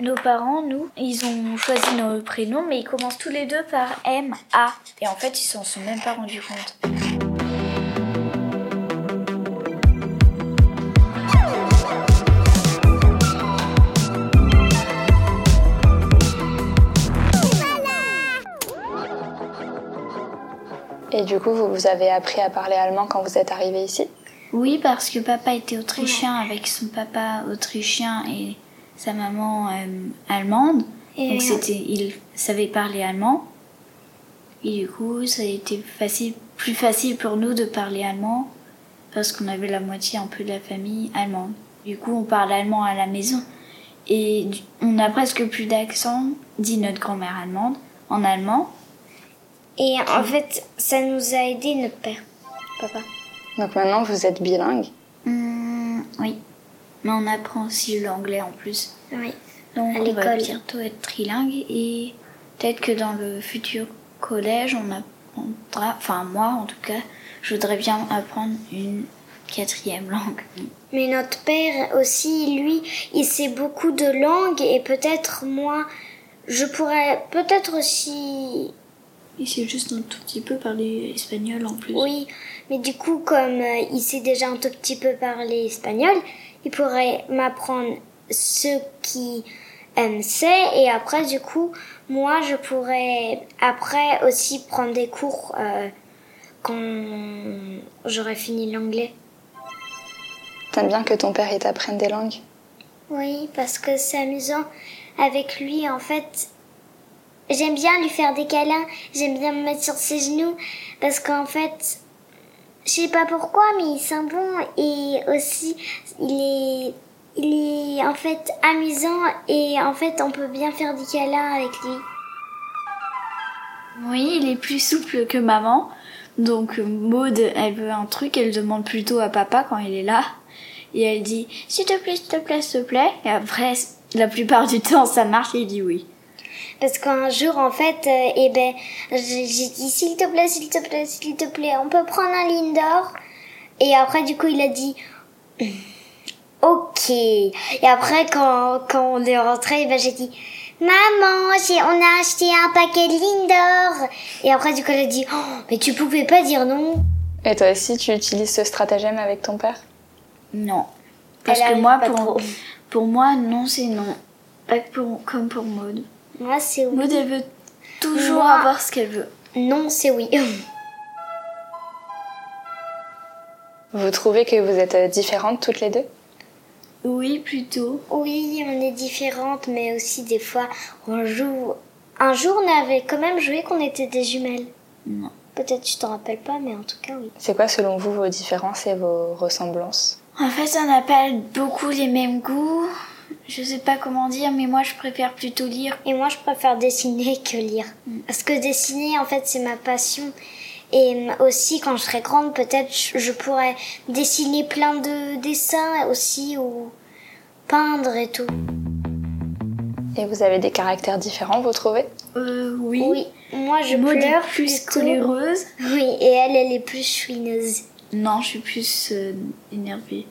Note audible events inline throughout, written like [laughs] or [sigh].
Nos parents, nous, ils ont choisi nos prénoms, mais ils commencent tous les deux par M, A. Et en fait, ils s'en sont même pas rendus compte. Et du coup, vous, vous avez appris à parler allemand quand vous êtes arrivé ici? Oui, parce que papa était autrichien avec son papa autrichien et sa maman euh, allemande. Et Donc c'était, il savait parler allemand. Et du coup, ça a été facile, plus facile pour nous de parler allemand parce qu'on avait la moitié un peu de la famille allemande. Du coup, on parle allemand à la maison et on n'a presque plus d'accent, dit notre grand-mère allemande, en allemand. Et en fait, ça nous a aidé notre père, papa. Donc maintenant, vous êtes bilingue. Hmm, oui, mais on apprend aussi l'anglais en plus. Oui. Donc À on va bientôt être trilingue et peut-être que dans le futur collège, on apprendra, enfin moi en tout cas, je voudrais bien apprendre une quatrième [laughs] langue. Mais notre père aussi, lui, il sait beaucoup de langues et peut-être moi, je pourrais peut-être aussi, Et c'est juste un tout petit peu parler espagnol en plus. oui, mais du coup, comme euh, il sait déjà un tout petit peu parler espagnol, il pourrait m'apprendre ce qui euh, sait et après, du coup, moi, je pourrais après aussi prendre des cours euh, quand j'aurai fini l'anglais. T'aimes bien que ton père il t'apprenne des langues? Oui, parce que c'est amusant avec lui. En fait, j'aime bien lui faire des câlins. J'aime bien me mettre sur ses genoux parce qu'en fait, je sais pas pourquoi, mais il sent bon et aussi il est, il est en fait amusant et en fait on peut bien faire des câlins avec lui. Oui, il est plus souple que maman. Donc euh, Maud, elle veut un truc, elle demande plutôt à papa quand il est là. Et elle dit s'il te plaît, s'il te plaît, s'il te plaît. Et après, la plupart du temps, ça marche il dit oui. Parce qu'un jour, en fait, euh, eh ben, j'ai dit s'il te plaît, s'il te plaît, s'il te plaît, on peut prendre un Lindor. Et après, du coup, il a dit ok. Et après, quand, quand on est rentré, eh ben, j'ai dit maman, j'ai, on a acheté un paquet de Lindor. Et après, du coup, elle a dit oh, mais tu pouvais pas dire non. Et toi aussi, tu utilises ce stratagème avec ton père? Non. Parce Elle que moi, pour, trop. pour moi, non, c'est non. Pas pour, comme pour Maud. Moi, c'est oui. Maud, elle veut toujours Moi- avoir ce qu'elle veut. Non, c'est oui. [laughs] Vous trouvez que vous êtes euh, différentes toutes les deux? Oui, plutôt. Oui, on est différentes, mais aussi des fois, on joue. Un jour, on avait quand même joué qu'on était des jumelles. Non. Peut-être tu t'en rappelles pas, mais en tout cas, oui. C'est quoi selon vous vos différences et vos ressemblances? En fait, on n'a pas beaucoup les mêmes goûts. Je sais pas comment dire, mais moi, je préfère plutôt lire. Et moi, je préfère dessiner que lire. Parce que dessiner, en fait, c'est ma passion. Et aussi, quand je serai grande, peut-être je pourrais dessiner plein de dessins aussi, ou peindre et tout. Et vous avez des caractères différents, vous trouvez? Euh, oui. Oui, moi, je Maud est plus plutôt. coléreuse. Oui, et elle, elle est plus chouineuse. Non, je suis plus euh, énervée.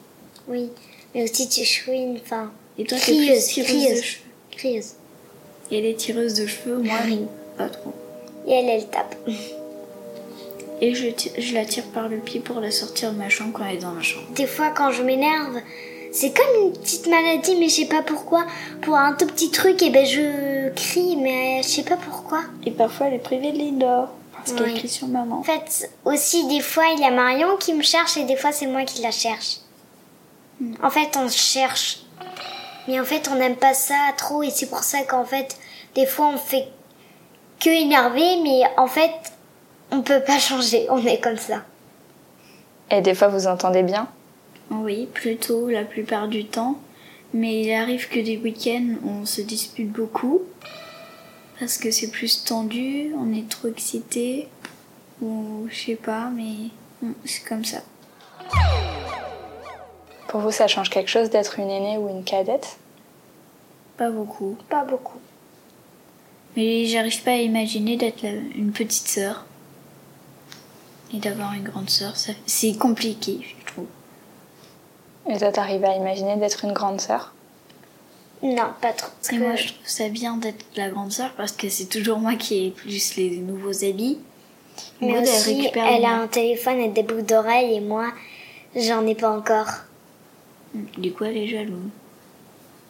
Oui, mais aussi tu chouines, enfin, Et toi, t'es plus tireuse crieuse, de cheveux. crieuse. Et elle est tireuse de cheveux, moi, pas trop. Et elle, elle tape. [laughs] Et je, je la tire par le pied pour la sortir de ma chambre quand elle est dans ma chambre. Des fois, quand je m'énerve, c'est comme une petite maladie, mais je sais pas pourquoi. Pour un tout petit truc, et ben je crie, mais je sais pas pourquoi. Et parfois, elle est privée de Lindor. Parce qu'elle Oui. crie sur maman. En fait, aussi, des fois, il y a Marion qui me cherche, et des fois, c'est moi qui la cherche. En fait, on se cherche. Mais en fait, on n'aime pas ça trop, et c'est pour ça qu'en fait, des fois, on fait que énerver, mais en fait, on peut pas [laughs] changer. On est comme ça. Et des fois, vous entendez bien? Oui, plutôt la plupart du temps. Mais il arrive que des week-ends, on se dispute beaucoup. Parce que c'est plus tendu, on est trop excité. Ou je sais pas, mais c'est comme ça. Pour vous, ça change quelque chose d'être une aînée ou une cadette? Pas beaucoup. Pas beaucoup. Mais j'arrive pas à imaginer d'être une petite sœur. Et d'avoir une grande sœur, ça- c'est compliqué, je trouve. Et toi, t'arrives à imaginer d'être une grande sœur? Non, pas trop. Parce Et que- moi, je trouve ça bien d'être la grande sœur parce que c'est toujours moi qui ai plus les nouveaux habits. Mais elle aussi, elle le a un téléphone et des boucles d'oreilles et moi, j'en ai pas encore. Du coup, elle est jalouse.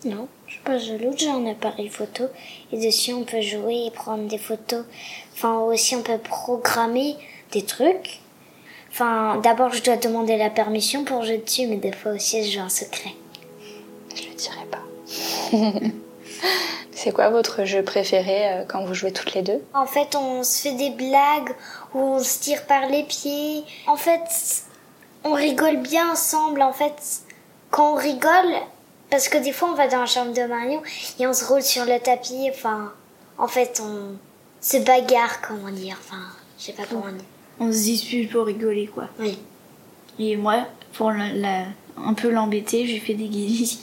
Non, je suis pas jalouse, j'ai un appareil photo et dessus on peut jouer et prendre des photos. Enfin, aussi on peut programmer des trucs. Enfin, d'abord je dois demander la permission pour jouer dessus, mais des fois aussi je joue en secret. Je le dirai pas. [laughs] C'est quoi votre jeu préféré euh, quand vous jouez toutes les deux? En fait, on se fait des blagues ou on se tire par les pieds. En fait, on rigole bien ensemble. En fait, quand on rigole, parce que des fois on va dans la chambre de Marion et on se roule sur le tapis. Enfin, en fait, on se bagarre, comment dire. Enfin, je sais pas comment dire. On se dispute pour rigoler, quoi. Oui. Et moi, pour la, la- un peu l'embêter, je lui fais des guilis.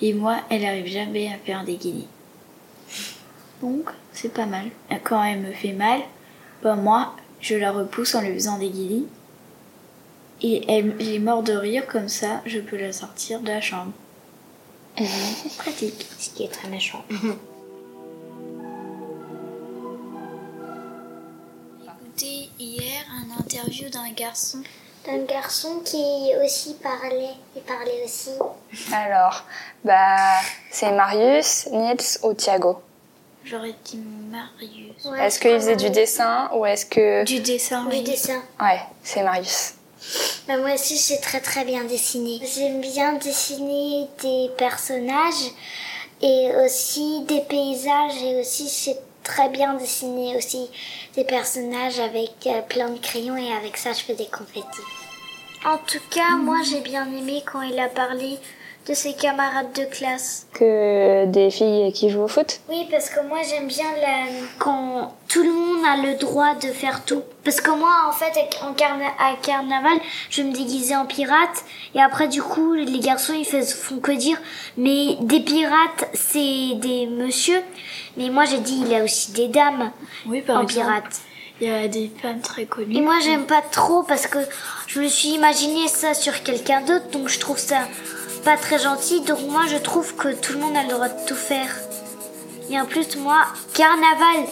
Et moi, elle arrive jamais à faire des guilis. Donc, c'est pas mal. Quand elle me fait mal, bah moi, je la repousse en lui faisant des guilis. Et elle est mort de rire, comme ça, je peux la sortir de la chambre. Pratique. Ce qui est très méchant. Écoutez hier un interview d'un garçon. Un garçon qui aussi parlait. Il parlait aussi. Alors, bah, c'est Marius, Nils ou Thiago? J'aurais dit Marius. Ouais, Est-ce qu'il faisait du dessin ou est-ce que... Du dessin, Du oui. dessin. Ouais, c'est Marius. Bah, moi aussi, j'ai très très bien dessiné. J'aime bien dessiner des personnages et aussi des paysages et aussi c'est très bien dessiner aussi des personnages avec euh, plein de crayons et avec ça je fais des confettis. En tout cas, moi j'ai bien aimé quand il a parlé de ses camarades de classe. Que des filles qui jouent au foot Oui, parce que moi j'aime bien la... quand tout le monde a le droit de faire tout. Parce que moi, en fait, en carna- à carnaval, je me déguiser en pirate. Et après, du coup, les garçons, ils font que dire. Mais des pirates, c'est des monsieur. Mais moi, j'ai dit, il y a aussi des dames Oui, par en exemple. pirate. Il y a des femmes très connues. Et moi, j'aime pas trop parce que je me suis imaginé ça sur quelqu'un d'autre. Donc, je trouve ça pas très gentil. Donc, moi, je trouve que tout le monde a le droit de tout faire. Et en plus, moi, carnaval,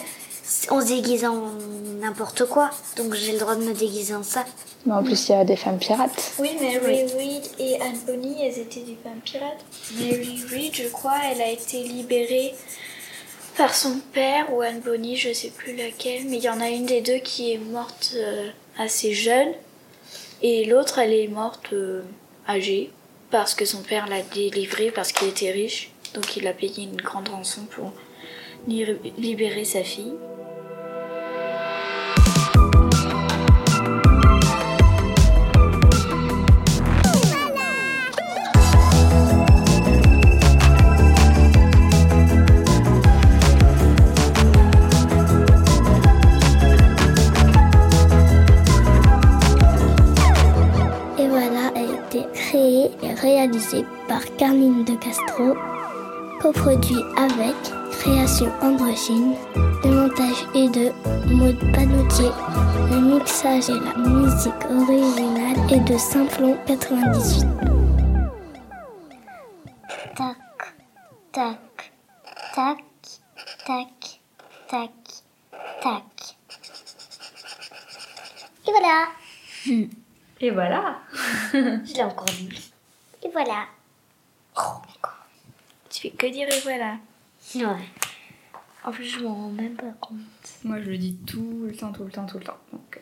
on se déguise en n'importe quoi. Donc, j'ai le droit de me déguiser en ça. Mais en plus, il y a des femmes pirates. Oui, Mary Reid et Anne Bonny, elles étaient des femmes pirates. Mary Reid, je crois, elle a été libérée par son père ou Anne Bonny, je sais plus laquelle, mais il y en a une des deux qui est morte euh, assez jeune et l'autre, elle est morte euh, âgée parce que son père l'a délivrée parce qu'il était riche, donc il a payé une grande rançon pour li- libérer sa fille. Coproduit avec Création Androgyne. Le montage est de Maud Panotier. Le mixage et la musique originale est de Simplon 98. Tac, tac, tac, tac, tac, tac. Et voilà. Et voilà. [laughs] Je l'ai encore dit. Et voilà. Fais que dire et voilà. Ouais. En plus, je m'en rends même pas compte. Moi, je le dis tout le temps, tout le temps, tout le temps. Donc,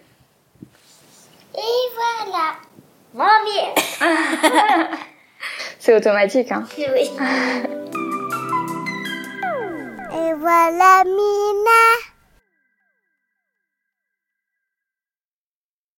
Et voilà. Mamie. [laughs] C'est automatique, hein [laughs] Oui. Et voilà, Mina.